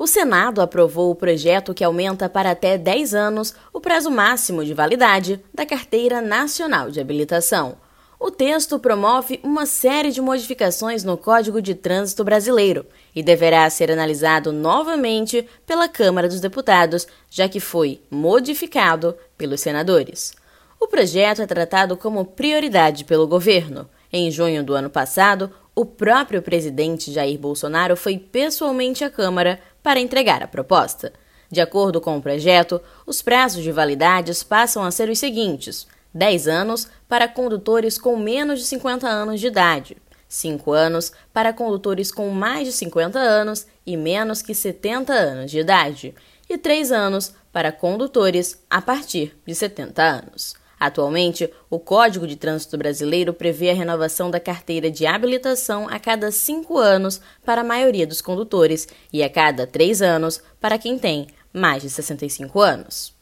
O Senado aprovou o projeto que aumenta para até 10 anos o prazo máximo de validade da Carteira Nacional de Habilitação. O texto promove uma série de modificações no Código de Trânsito Brasileiro e deverá ser analisado novamente pela Câmara dos Deputados, já que foi modificado pelos senadores. O projeto é tratado como prioridade pelo governo. Em junho do ano passado, o próprio presidente Jair Bolsonaro foi pessoalmente à Câmara para entregar a proposta. De acordo com o projeto, os prazos de validades passam a ser os seguintes: 10 anos para condutores com menos de 50 anos de idade, 5 anos para condutores com mais de 50 anos e menos que 70 anos de idade, e 3 anos para condutores a partir de 70 anos. Atualmente, o Código de Trânsito Brasileiro prevê a renovação da carteira de habilitação a cada cinco anos para a maioria dos condutores e a cada três anos para quem tem mais de 65 anos.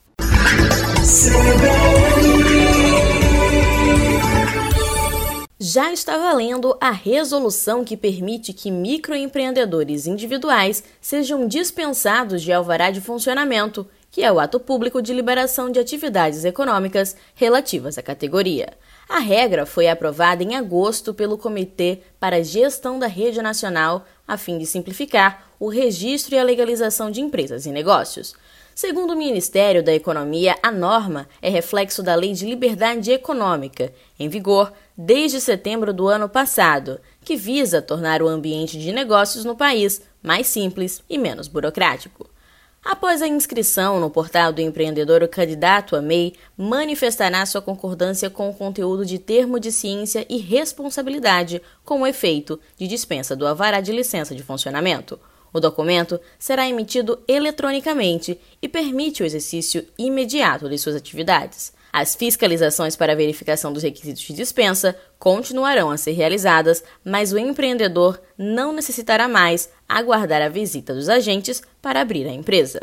Já está valendo a resolução que permite que microempreendedores individuais sejam dispensados de alvará de funcionamento que é o ato público de liberação de atividades econômicas relativas à categoria. A regra foi aprovada em agosto pelo Comitê para a Gestão da Rede Nacional, a fim de simplificar o registro e a legalização de empresas e negócios. Segundo o Ministério da Economia, a norma é reflexo da Lei de Liberdade Econômica, em vigor desde setembro do ano passado, que visa tornar o ambiente de negócios no país mais simples e menos burocrático. Após a inscrição no portal do empreendedor, o candidato a MEI manifestará sua concordância com o conteúdo de termo de ciência e responsabilidade com o efeito de dispensa do alvará de licença de funcionamento. O documento será emitido eletronicamente e permite o exercício imediato de suas atividades. As fiscalizações para verificação dos requisitos de dispensa continuarão a ser realizadas, mas o empreendedor não necessitará mais aguardar a visita dos agentes para abrir a empresa.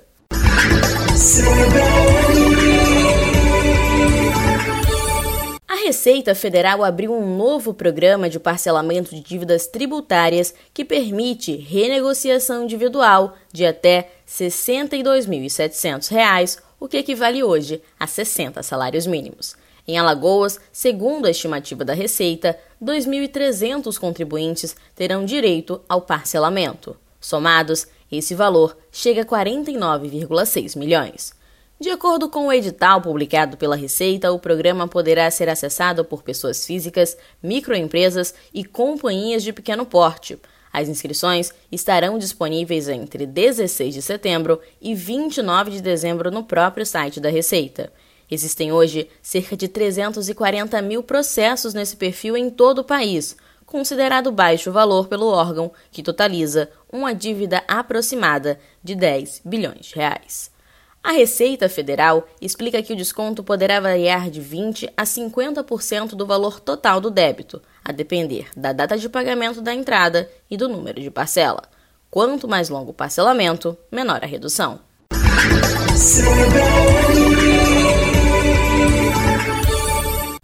A Receita Federal abriu um novo programa de parcelamento de dívidas tributárias que permite renegociação individual de até R$ 62.700 o que equivale hoje a 60 salários mínimos. Em Alagoas, segundo a estimativa da Receita, 2.300 contribuintes terão direito ao parcelamento. Somados, esse valor chega a 49,6 milhões. De acordo com o edital publicado pela Receita, o programa poderá ser acessado por pessoas físicas, microempresas e companhias de pequeno porte, as inscrições estarão disponíveis entre 16 de setembro e 29 de dezembro no próprio site da Receita. Existem hoje cerca de 340 mil processos nesse perfil em todo o país, considerado baixo valor pelo órgão, que totaliza uma dívida aproximada de 10 bilhões de reais. A Receita Federal explica que o desconto poderá variar de 20% a 50% do valor total do débito, a depender da data de pagamento da entrada e do número de parcela. Quanto mais longo o parcelamento, menor a redução.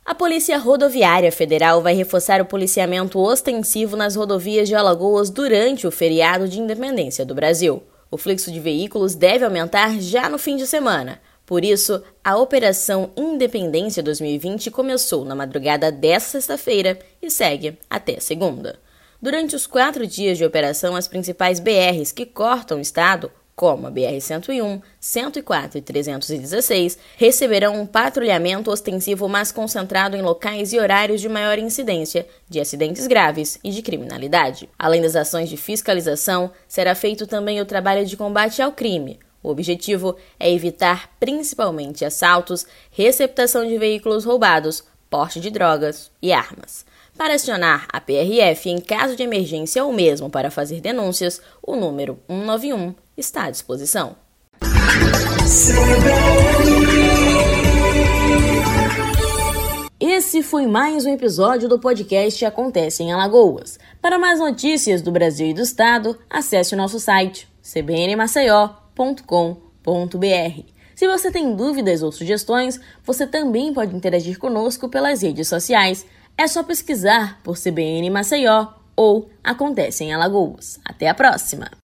A Polícia Rodoviária Federal vai reforçar o policiamento ostensivo nas rodovias de Alagoas durante o feriado de independência do Brasil. O fluxo de veículos deve aumentar já no fim de semana. Por isso, a Operação Independência 2020 começou na madrugada desta sexta-feira e segue até segunda. Durante os quatro dias de operação, as principais BRs que cortam o estado como a BR-101, 104 e 316, receberão um patrulhamento ostensivo mais concentrado em locais e horários de maior incidência de acidentes graves e de criminalidade. Além das ações de fiscalização, será feito também o trabalho de combate ao crime. O objetivo é evitar principalmente assaltos, receptação de veículos roubados, porte de drogas e armas. Para acionar a PRF em caso de emergência ou mesmo para fazer denúncias, o número 191 está à disposição. Esse foi mais um episódio do podcast Acontece em Alagoas. Para mais notícias do Brasil e do Estado, acesse o nosso site cbnmaceió.com.br. Se você tem dúvidas ou sugestões, você também pode interagir conosco pelas redes sociais. É só pesquisar por CBN Maceió ou Acontece em Alagoas. Até a próxima!